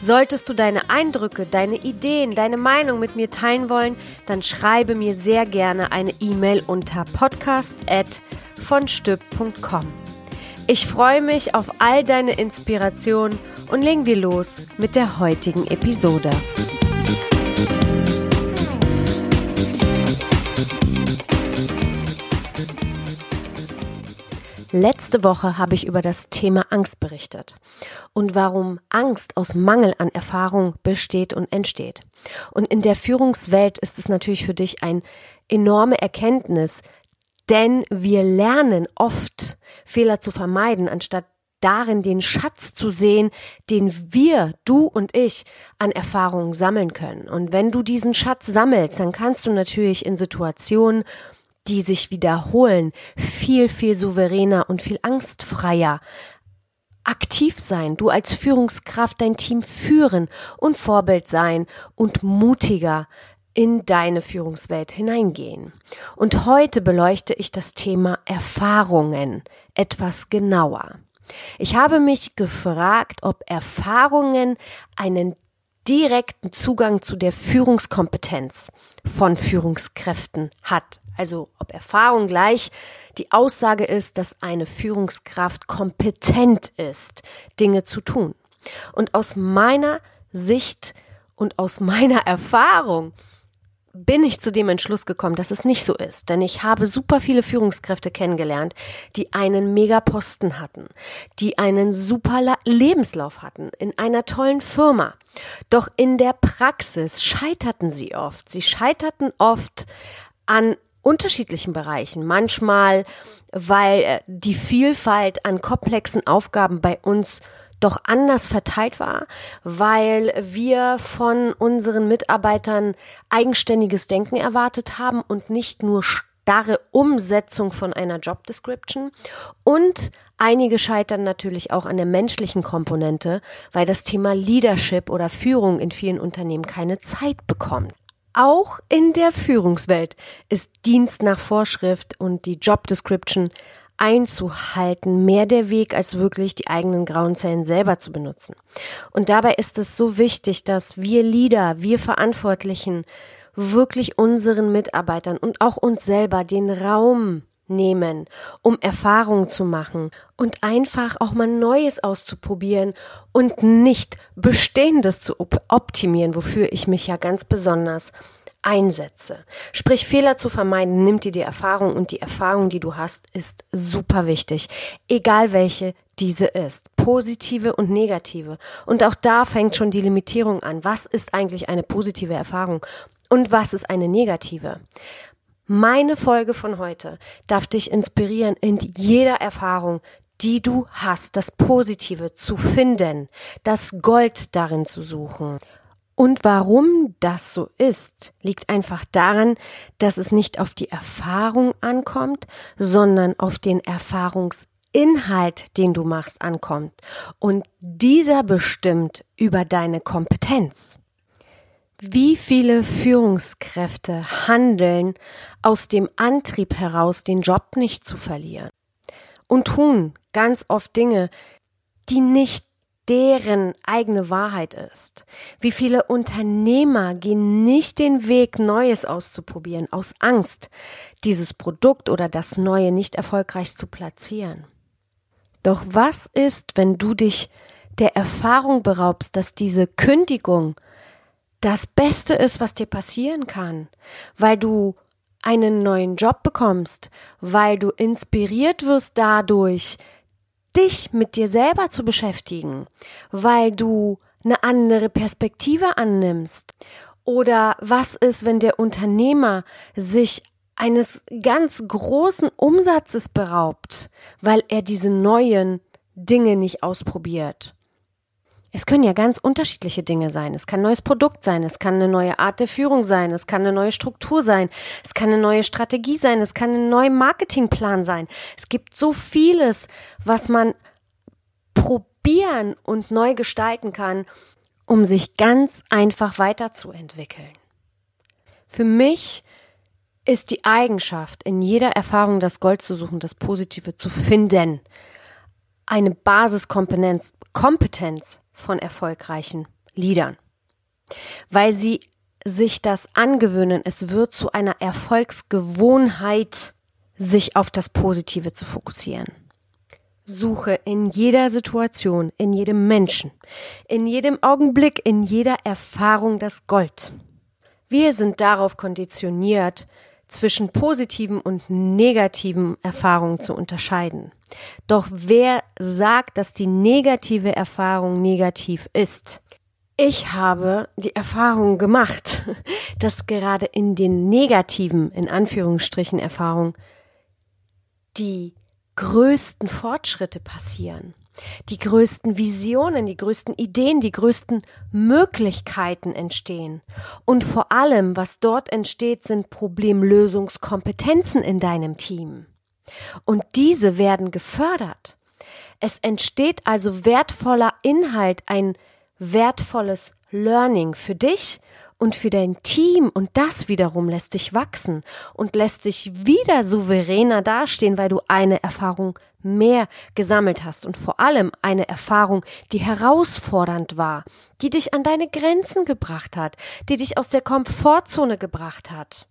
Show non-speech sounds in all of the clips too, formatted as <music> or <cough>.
Solltest du deine Eindrücke, deine Ideen, deine Meinung mit mir teilen wollen, dann schreibe mir sehr gerne eine E-Mail unter podcast@vonstück.com. Ich freue mich auf all deine Inspirationen und legen wir los mit der heutigen Episode. Letzte Woche habe ich über das Thema Angst berichtet und warum Angst aus Mangel an Erfahrung besteht und entsteht. Und in der Führungswelt ist es natürlich für dich ein enorme Erkenntnis, denn wir lernen oft Fehler zu vermeiden, anstatt darin den Schatz zu sehen, den wir, du und ich, an Erfahrungen sammeln können. Und wenn du diesen Schatz sammelst, dann kannst du natürlich in Situationen die sich wiederholen, viel, viel souveräner und viel angstfreier aktiv sein, du als Führungskraft dein Team führen und Vorbild sein und mutiger in deine Führungswelt hineingehen. Und heute beleuchte ich das Thema Erfahrungen etwas genauer. Ich habe mich gefragt, ob Erfahrungen einen direkten Zugang zu der Führungskompetenz von Führungskräften hat. Also ob Erfahrung gleich die Aussage ist, dass eine Führungskraft kompetent ist, Dinge zu tun. Und aus meiner Sicht und aus <laughs> meiner Erfahrung bin ich zu dem Entschluss gekommen, dass es nicht so ist. Denn ich habe super viele Führungskräfte kennengelernt, die einen Megaposten hatten, die einen super Lebenslauf hatten in einer tollen Firma. Doch in der Praxis scheiterten sie oft. Sie scheiterten oft an unterschiedlichen Bereichen. Manchmal, weil äh, die Vielfalt an komplexen Aufgaben bei uns doch anders verteilt war, weil wir von unseren Mitarbeitern eigenständiges Denken erwartet haben und nicht nur starre Umsetzung von einer Job Description und Einige scheitern natürlich auch an der menschlichen Komponente, weil das Thema Leadership oder Führung in vielen Unternehmen keine Zeit bekommt. Auch in der Führungswelt ist Dienst nach Vorschrift und die Job Description einzuhalten mehr der Weg, als wirklich die eigenen grauen Zellen selber zu benutzen. Und dabei ist es so wichtig, dass wir Leader, wir Verantwortlichen wirklich unseren Mitarbeitern und auch uns selber den Raum nehmen, um Erfahrungen zu machen und einfach auch mal Neues auszuprobieren und nicht Bestehendes zu op optimieren, wofür ich mich ja ganz besonders einsetze. Sprich, Fehler zu vermeiden, nimmt dir die Erfahrung und die Erfahrung, die du hast, ist super wichtig. Egal welche diese ist. Positive und negative. Und auch da fängt schon die Limitierung an. Was ist eigentlich eine positive Erfahrung? Und was ist eine negative? Meine Folge von heute darf dich inspirieren, in jeder Erfahrung, die du hast, das Positive zu finden, das Gold darin zu suchen. Und warum das so ist, liegt einfach daran, dass es nicht auf die Erfahrung ankommt, sondern auf den Erfahrungsinhalt, den du machst, ankommt. Und dieser bestimmt über deine Kompetenz. Wie viele Führungskräfte handeln aus dem Antrieb heraus, den Job nicht zu verlieren und tun ganz oft Dinge, die nicht deren eigene Wahrheit ist. Wie viele Unternehmer gehen nicht den Weg, Neues auszuprobieren, aus Angst, dieses Produkt oder das Neue nicht erfolgreich zu platzieren. Doch was ist, wenn du dich der Erfahrung beraubst, dass diese Kündigung das Beste ist, was dir passieren kann, weil du einen neuen Job bekommst, weil du inspiriert wirst dadurch, dich mit dir selber zu beschäftigen, weil du eine andere Perspektive annimmst. Oder was ist, wenn der Unternehmer sich eines ganz großen Umsatzes beraubt, weil er diese neuen Dinge nicht ausprobiert? Es können ja ganz unterschiedliche Dinge sein. Es kann ein neues Produkt sein, es kann eine neue Art der Führung sein, es kann eine neue Struktur sein, es kann eine neue Strategie sein, es kann ein neuer Marketingplan sein. Es gibt so vieles, was man probieren und neu gestalten kann, um sich ganz einfach weiterzuentwickeln. Für mich ist die Eigenschaft, in jeder Erfahrung das Gold zu suchen, das Positive zu finden, eine Basiskompetenz Kompetenz von erfolgreichen Liedern, weil sie sich das angewöhnen. Es wird zu einer Erfolgsgewohnheit, sich auf das Positive zu fokussieren. Suche in jeder Situation, in jedem Menschen, in jedem Augenblick, in jeder Erfahrung das Gold. Wir sind darauf konditioniert, zwischen positiven und negativen Erfahrungen zu unterscheiden. Doch wer sagt, dass die negative Erfahrung negativ ist? Ich habe die Erfahrung gemacht, <laughs> dass gerade in den negativen, in Anführungsstrichen, Erfahrungen die größten Fortschritte passieren, die größten Visionen, die größten Ideen, die größten Möglichkeiten entstehen. Und vor allem, was dort entsteht, sind Problemlösungskompetenzen in deinem Team. Und diese werden gefördert. Es entsteht also wertvoller Inhalt, ein wertvolles Learning für dich und für dein Team. Und das wiederum lässt dich wachsen. Und lässt dich wieder souveräner dastehen, weil du eine Erfahrung mehr gesammelt hast. Und vor allem eine Erfahrung, die herausfordernd war, die dich an deine Grenzen gebracht hat, die dich aus der Komfortzone gebracht hat.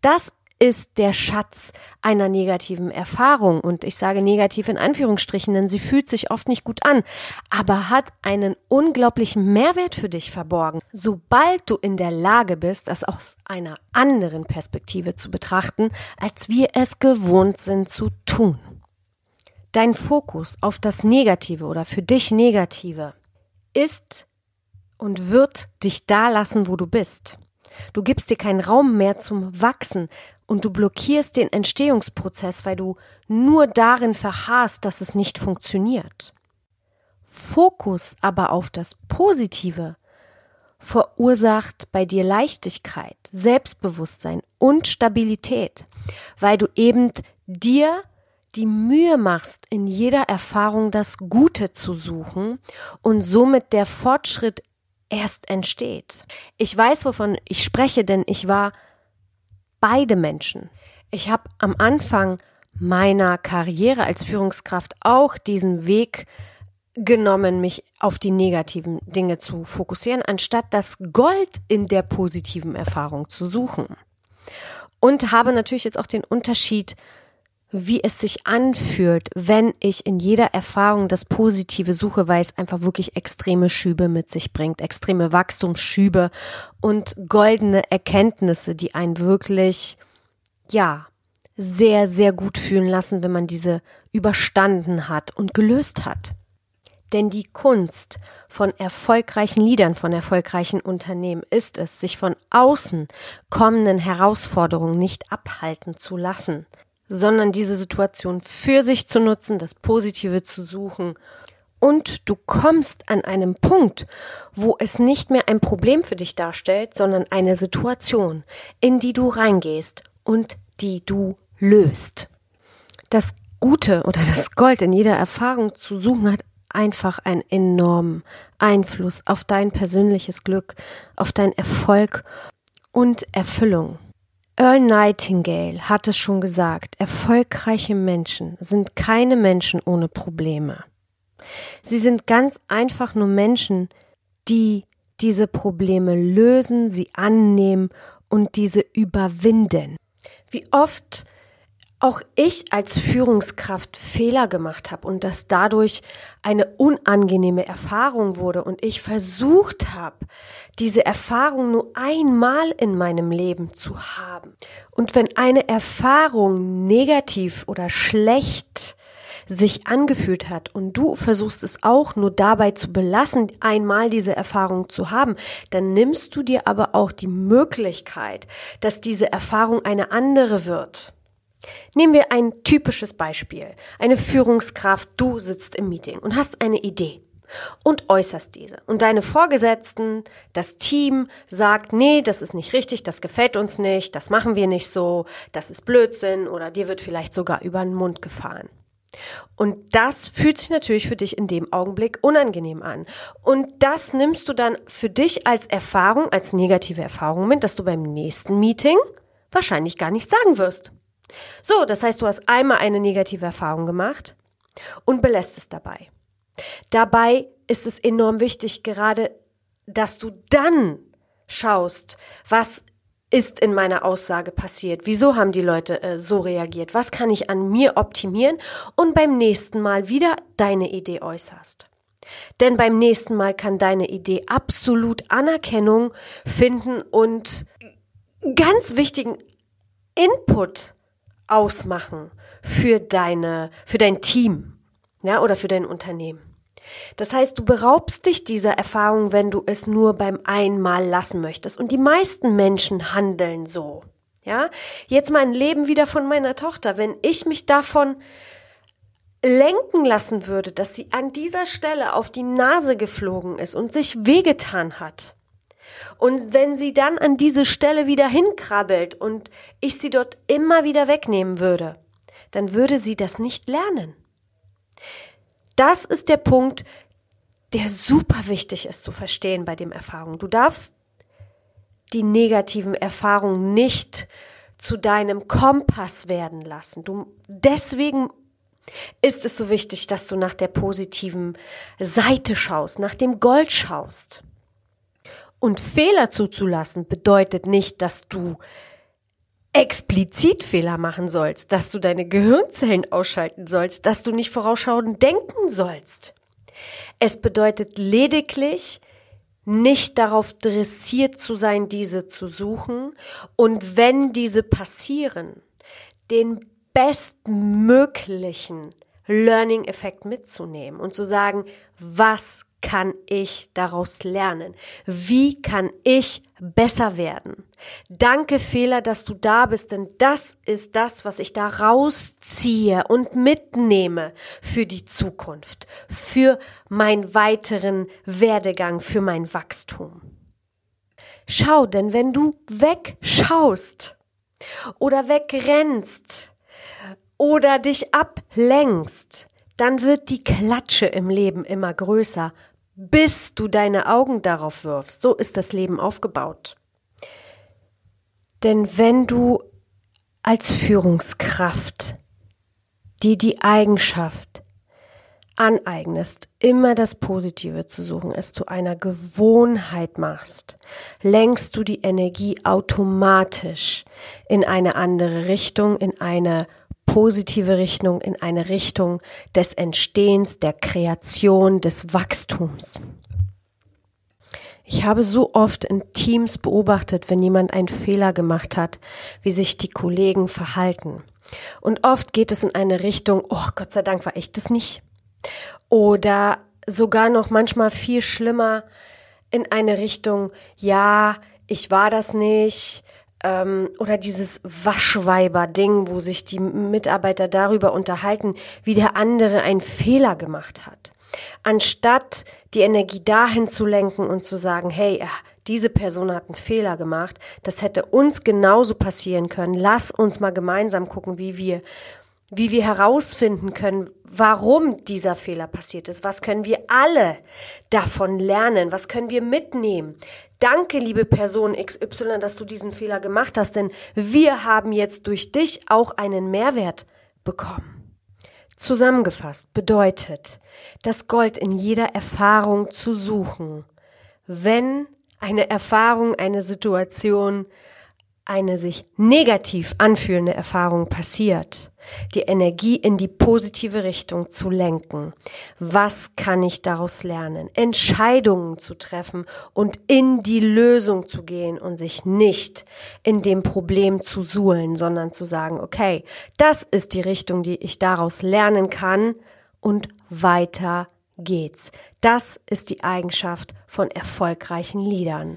Das ist der Schatz einer negativen Erfahrung. Und ich sage negativ in Anführungsstrichen, denn sie fühlt sich oft nicht gut an, aber hat einen unglaublichen Mehrwert für dich verborgen. Sobald du in der Lage bist, das aus einer anderen Perspektive zu betrachten, als wir es gewohnt sind zu tun. Dein Fokus auf das Negative oder für dich Negative ist und wird dich da lassen, wo du bist. Du gibst dir keinen Raum mehr zum Wachsen, und du blockierst den Entstehungsprozess, weil du nur darin verharrst, dass es nicht funktioniert. Fokus aber auf das Positive verursacht bei dir Leichtigkeit, Selbstbewusstsein und Stabilität, weil du eben dir die Mühe machst, in jeder Erfahrung das Gute zu suchen und somit der Fortschritt erst entsteht. Ich weiß, wovon ich spreche, denn ich war beide Menschen. Ich habe am Anfang meiner Karriere als Führungskraft auch diesen Weg genommen, mich auf die negativen Dinge zu fokussieren, anstatt das Gold in der positiven Erfahrung zu suchen. Und habe natürlich jetzt auch den Unterschied wie es sich anfühlt, wenn ich in jeder Erfahrung das Positive suche, weil es einfach wirklich extreme Schübe mit sich bringt, extreme Wachstumsschübe und goldene Erkenntnisse, die einen wirklich, ja, sehr, sehr gut fühlen lassen, wenn man diese überstanden hat und gelöst hat. Denn die Kunst von erfolgreichen Liedern, von erfolgreichen Unternehmen ist es, sich von außen kommenden Herausforderungen nicht abhalten zu lassen, sondern diese Situation für sich zu nutzen, das Positive zu suchen. Und du kommst an einem Punkt, wo es nicht mehr ein Problem für dich darstellt, sondern eine Situation, in die du reingehst und die du löst. Das Gute oder das Gold in jeder Erfahrung zu suchen hat einfach einen enormen Einfluss auf dein persönliches Glück, auf deinen Erfolg und Erfüllung. Earl Nightingale hat es schon gesagt, erfolgreiche Menschen sind keine Menschen ohne Probleme. Sie sind ganz einfach nur Menschen, die diese Probleme lösen, sie annehmen und diese überwinden. Wie oft auch ich als Führungskraft Fehler gemacht habe und dass dadurch eine unangenehme Erfahrung wurde und ich versucht habe, diese Erfahrung nur einmal in meinem Leben zu haben. Und wenn eine Erfahrung negativ oder schlecht sich angefühlt hat und du versuchst es auch nur dabei zu belassen, einmal diese Erfahrung zu haben, dann nimmst du dir aber auch die Möglichkeit, dass diese Erfahrung eine andere wird. Nehmen wir ein typisches Beispiel. Eine Führungskraft, du sitzt im Meeting und hast eine Idee. und äußerst diese. Und deine Vorgesetzten, das Team sagt, nee, das ist nicht richtig, das gefällt uns nicht, das machen wir nicht so, das ist Blödsinn oder dir wird vielleicht sogar über den Mund gefahren. Und das fühlt sich natürlich für dich in dem Augenblick unangenehm an. Und das nimmst du dann für dich als Erfahrung, als negative Erfahrung mit, dass du beim nächsten Meeting wahrscheinlich gar nichts sagen wirst. So, das heißt, du hast einmal eine negative Erfahrung gemacht und belässt es dabei. Dabei ist es enorm wichtig, gerade, dass du dann schaust, was ist in meiner Aussage passiert? Wieso haben die Leute äh, so reagiert? Was kann ich an mir optimieren? Und beim nächsten Mal wieder deine Idee äußerst. Denn beim nächsten Mal kann deine Idee absolut Anerkennung finden und ganz wichtigen Input ausmachen für deine, für dein Team, ja, oder für dein Unternehmen. Das heißt, du beraubst dich dieser Erfahrung, wenn du es nur beim einmal lassen möchtest. Und die meisten Menschen handeln so. Ja, jetzt mein Leben wieder von meiner Tochter. Wenn ich mich davon lenken lassen würde, dass sie an dieser Stelle auf die Nase geflogen ist und sich wehgetan hat. Und wenn sie dann an diese Stelle wieder hinkrabbelt und ich sie dort immer wieder wegnehmen würde, dann würde sie das nicht lernen. Das ist der Punkt, der super wichtig ist zu verstehen bei dem Erfahrung. Du darfst die negativen Erfahrungen nicht zu deinem Kompass werden lassen. Du, deswegen ist es so wichtig, dass du nach der positiven Seite schaust, nach dem Gold schaust. Und Fehler zuzulassen bedeutet nicht, dass du explizit Fehler machen sollst, dass du deine Gehirnzellen ausschalten sollst, dass du nicht vorausschauend denken sollst. Es bedeutet lediglich, nicht darauf dressiert zu sein, diese zu suchen und wenn diese passieren, den bestmöglichen Learning-Effekt mitzunehmen und zu sagen, was kann ich daraus lernen? Wie kann ich besser werden? Danke Fehler, dass du da bist, denn das ist das, was ich da rausziehe und mitnehme für die Zukunft, für meinen weiteren Werdegang, für mein Wachstum. Schau, denn wenn du wegschaust oder wegrennst oder dich ablenkst, dann wird die Klatsche im Leben immer größer, bis du deine Augen darauf wirfst. So ist das Leben aufgebaut. Denn wenn du als Führungskraft dir die Eigenschaft aneignest, immer das Positive zu suchen, es zu einer Gewohnheit machst, lenkst du die Energie automatisch in eine andere Richtung, in eine positive Richtung, in eine Richtung des Entstehens, der Kreation, des Wachstums. Ich habe so oft in Teams beobachtet, wenn jemand einen Fehler gemacht hat, wie sich die Kollegen verhalten. Und oft geht es in eine Richtung, oh Gott sei Dank war ich das nicht. Oder sogar noch manchmal viel schlimmer in eine Richtung, ja, ich war das nicht, ähm, oder dieses Waschweiber-Ding, wo sich die Mitarbeiter darüber unterhalten, wie der andere einen Fehler gemacht hat. Anstatt die Energie dahin zu lenken und zu sagen, hey, diese Person hat einen Fehler gemacht, das hätte uns genauso passieren können. Lass uns mal gemeinsam gucken, wie wir, wie wir herausfinden können, warum dieser Fehler passiert ist. Was können wir alle davon lernen? Was können wir mitnehmen? Danke, liebe Person XY, dass du diesen Fehler gemacht hast, denn wir haben jetzt durch dich auch einen Mehrwert bekommen. Zusammengefasst bedeutet, das Gold in jeder Erfahrung zu suchen, wenn eine Erfahrung, eine Situation eine sich negativ anfühlende Erfahrung passiert, die Energie in die positive Richtung zu lenken. Was kann ich daraus lernen? Entscheidungen zu treffen und in die Lösung zu gehen und sich nicht in dem Problem zu suhlen, sondern zu sagen, okay, das ist die Richtung, die ich daraus lernen kann und weiter geht's. Das ist die Eigenschaft von erfolgreichen Liedern.